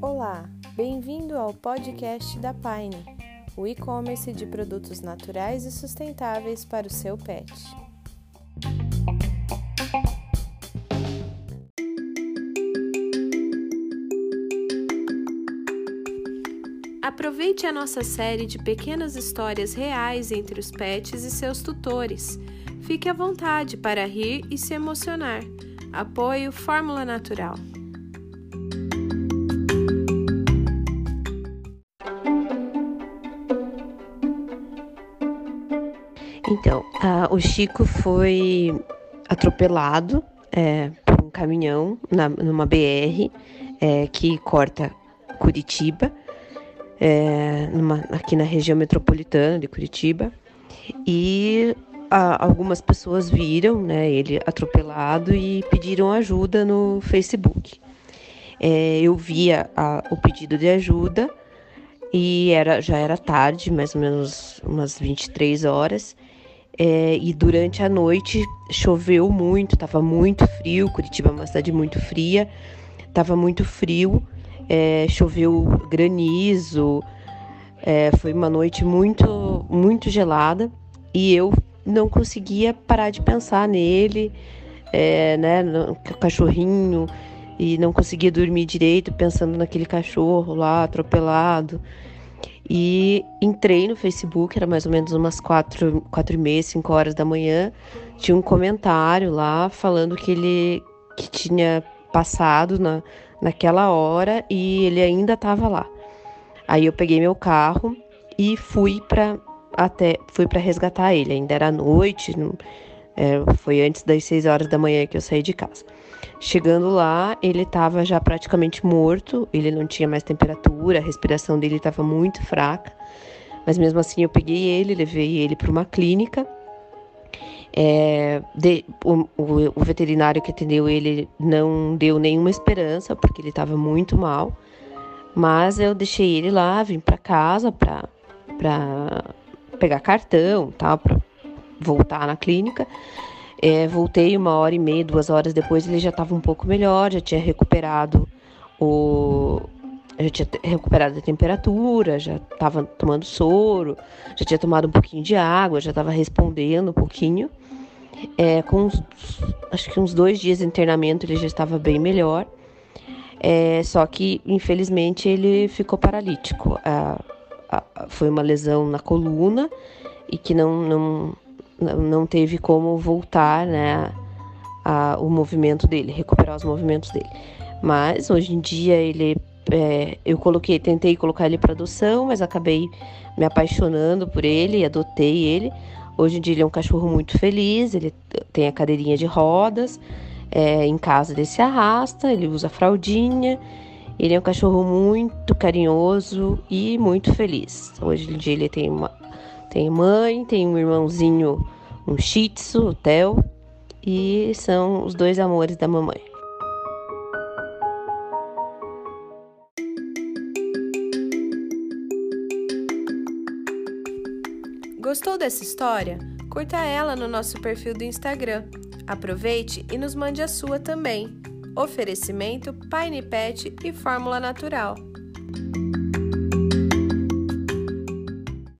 Olá, bem-vindo ao podcast da Pine, o e-commerce de produtos naturais e sustentáveis para o seu pet. Aproveite a nossa série de pequenas histórias reais entre os pets e seus tutores. Fique à vontade para rir e se emocionar. Apoio Fórmula Natural. Então, o Chico foi atropelado é, por um caminhão na, numa BR é, que corta Curitiba é, numa, aqui na região metropolitana de Curitiba. E a, algumas pessoas viram né, ele atropelado e pediram ajuda no Facebook. É, eu via a, o pedido de ajuda e era, já era tarde, mais ou menos umas 23 horas. É, e durante a noite choveu muito, estava muito frio. Curitiba é uma cidade muito fria, estava muito frio é, choveu granizo, é, foi uma noite muito, muito gelada e eu não conseguia parar de pensar nele, é, né, no cachorrinho, e não conseguia dormir direito pensando naquele cachorro lá atropelado. E entrei no Facebook, era mais ou menos umas quatro, quatro e meia, cinco horas da manhã. Tinha um comentário lá falando que ele que tinha passado na, naquela hora e ele ainda estava lá. Aí eu peguei meu carro e fui para até fui para resgatar ele. Ainda era noite, não, é, foi antes das 6 horas da manhã que eu saí de casa. Chegando lá, ele estava já praticamente morto, ele não tinha mais temperatura, a respiração dele estava muito fraca. Mas mesmo assim eu peguei ele, levei ele para uma clínica é, de, o, o, o, veterinário que atendeu ele não deu nenhuma esperança, porque ele estava muito mal. Mas eu deixei ele lá, vim para casa para pegar cartão, tá, para voltar na clínica. É, voltei uma hora e meia, duas horas depois, ele já estava um pouco melhor, já tinha recuperado o, já tinha recuperado a temperatura, já estava tomando soro, já tinha tomado um pouquinho de água, já estava respondendo um pouquinho. É, com uns, acho que uns dois dias de internamento ele já estava bem melhor. É, só que, infelizmente, ele ficou paralítico. Foi uma lesão na coluna e que não, não, não teve como voltar né, a, o movimento dele, recuperar os movimentos dele. Mas hoje em dia ele é, eu coloquei, tentei colocar ele para adoção, mas acabei me apaixonando por ele e adotei ele. Hoje em dia ele é um cachorro muito feliz, ele tem a cadeirinha de rodas, é, em casa ele se arrasta, ele usa fraldinha. Ele é um cachorro muito carinhoso e muito feliz. Hoje em dia ele tem uma tem mãe, tem um irmãozinho, um shih tzu, o Theo, e são os dois amores da mamãe. Gostou dessa história? Curta ela no nosso perfil do Instagram. Aproveite e nos mande a sua também. Oferecimento Pine Pet e Fórmula Natural.